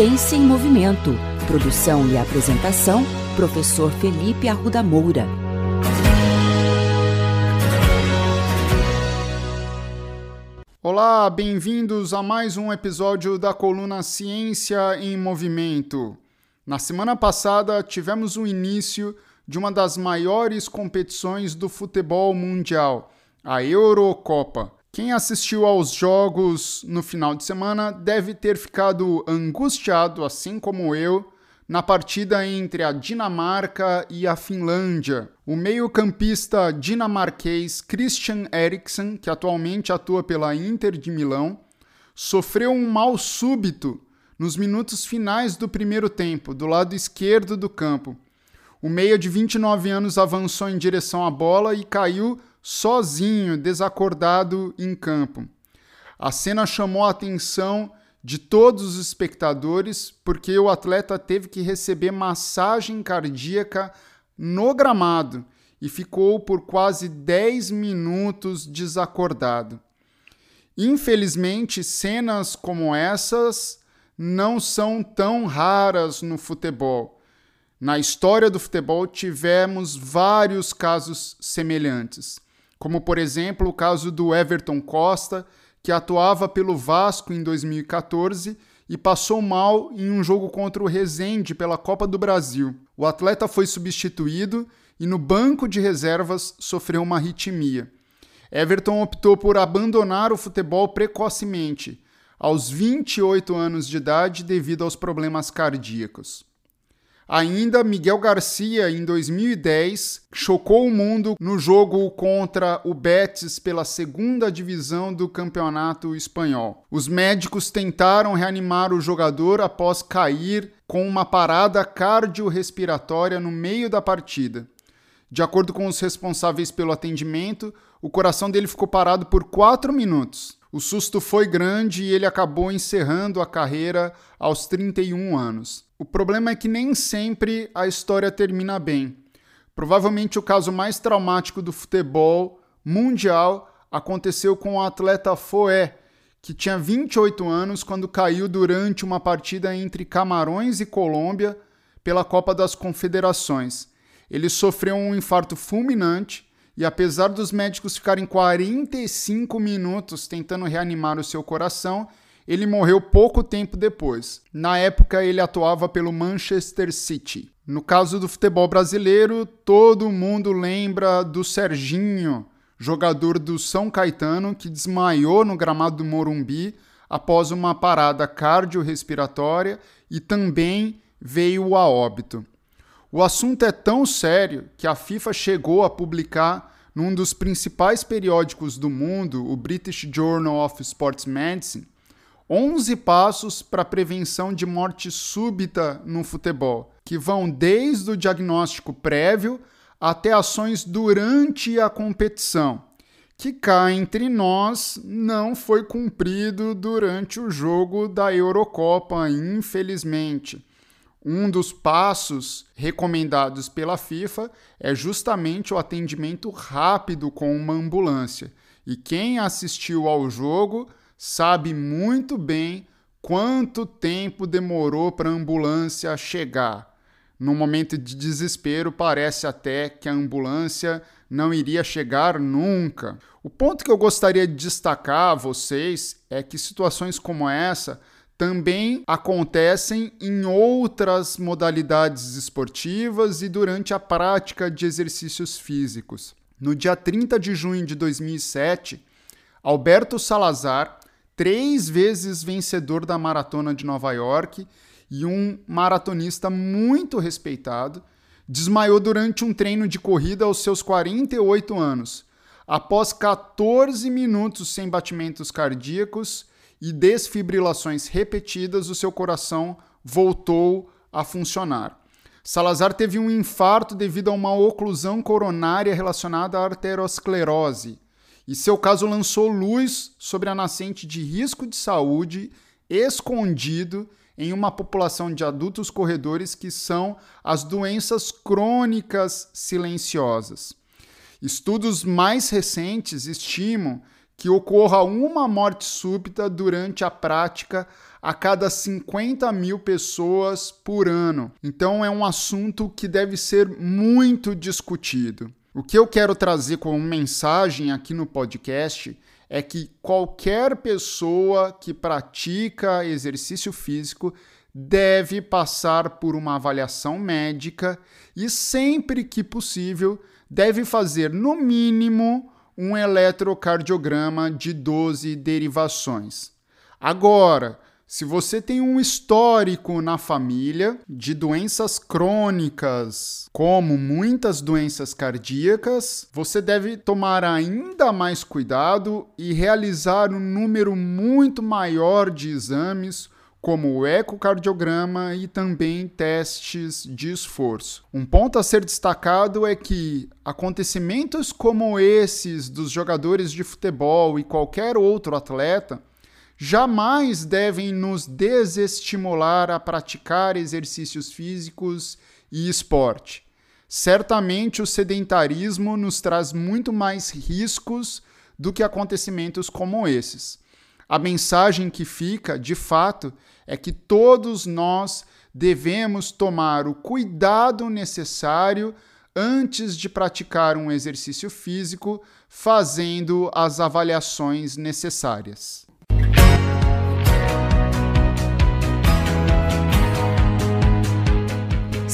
Ciência em Movimento. Produção e apresentação, professor Felipe Arruda Moura. Olá, bem-vindos a mais um episódio da coluna Ciência em Movimento. Na semana passada, tivemos o início de uma das maiores competições do futebol mundial, a Eurocopa. Quem assistiu aos jogos no final de semana deve ter ficado angustiado, assim como eu, na partida entre a Dinamarca e a Finlândia. O meio-campista dinamarquês Christian Eriksen, que atualmente atua pela Inter de Milão, sofreu um mal súbito nos minutos finais do primeiro tempo, do lado esquerdo do campo. O meia de 29 anos avançou em direção à bola e caiu sozinho, desacordado em campo. A cena chamou a atenção de todos os espectadores porque o atleta teve que receber massagem cardíaca no gramado e ficou por quase 10 minutos desacordado. Infelizmente, cenas como essas não são tão raras no futebol. Na história do futebol tivemos vários casos semelhantes como por exemplo o caso do Everton Costa, que atuava pelo Vasco em 2014 e passou mal em um jogo contra o Rezende pela Copa do Brasil. O atleta foi substituído e no banco de reservas sofreu uma arritmia. Everton optou por abandonar o futebol precocemente, aos 28 anos de idade, devido aos problemas cardíacos. Ainda Miguel Garcia, em 2010, chocou o mundo no jogo contra o Betis pela segunda divisão do campeonato espanhol. Os médicos tentaram reanimar o jogador após cair com uma parada cardiorrespiratória no meio da partida. De acordo com os responsáveis pelo atendimento, o coração dele ficou parado por quatro minutos. O susto foi grande e ele acabou encerrando a carreira aos 31 anos. O problema é que nem sempre a história termina bem. Provavelmente o caso mais traumático do futebol mundial aconteceu com o atleta Foé, que tinha 28 anos quando caiu durante uma partida entre Camarões e Colômbia pela Copa das Confederações. Ele sofreu um infarto fulminante e apesar dos médicos ficarem 45 minutos tentando reanimar o seu coração, ele morreu pouco tempo depois. Na época, ele atuava pelo Manchester City. No caso do futebol brasileiro, todo mundo lembra do Serginho, jogador do São Caetano, que desmaiou no gramado do Morumbi após uma parada cardiorrespiratória e também veio a óbito. O assunto é tão sério que a FIFA chegou a publicar num dos principais periódicos do mundo, o British Journal of Sports Medicine, 11 passos para prevenção de morte súbita no futebol, que vão desde o diagnóstico prévio até ações durante a competição, que cá entre nós não foi cumprido durante o jogo da Eurocopa, infelizmente. Um dos passos recomendados pela FIFA é justamente o atendimento rápido com uma ambulância. E quem assistiu ao jogo sabe muito bem quanto tempo demorou para a ambulância chegar. No momento de desespero, parece até que a ambulância não iria chegar nunca. O ponto que eu gostaria de destacar a vocês é que situações como essa também acontecem em outras modalidades esportivas e durante a prática de exercícios físicos. No dia 30 de junho de 2007, Alberto Salazar, três vezes vencedor da maratona de Nova York e um maratonista muito respeitado, desmaiou durante um treino de corrida aos seus 48 anos. Após 14 minutos sem batimentos cardíacos e desfibrilações repetidas, o seu coração voltou a funcionar. Salazar teve um infarto devido a uma oclusão coronária relacionada à arteriosclerose, e seu caso lançou luz sobre a nascente de risco de saúde escondido em uma população de adultos corredores que são as doenças crônicas silenciosas. Estudos mais recentes estimam que ocorra uma morte súbita durante a prática a cada 50 mil pessoas por ano. Então é um assunto que deve ser muito discutido. O que eu quero trazer como mensagem aqui no podcast é que qualquer pessoa que pratica exercício físico deve passar por uma avaliação médica e, sempre que possível, deve fazer no mínimo um eletrocardiograma de 12 derivações. Agora, se você tem um histórico na família de doenças crônicas, como muitas doenças cardíacas, você deve tomar ainda mais cuidado e realizar um número muito maior de exames como o ecocardiograma e também testes de esforço. Um ponto a ser destacado é que acontecimentos como esses dos jogadores de futebol e qualquer outro atleta jamais devem nos desestimular a praticar exercícios físicos e esporte. Certamente o sedentarismo nos traz muito mais riscos do que acontecimentos como esses. A mensagem que fica, de fato, é que todos nós devemos tomar o cuidado necessário antes de praticar um exercício físico, fazendo as avaliações necessárias.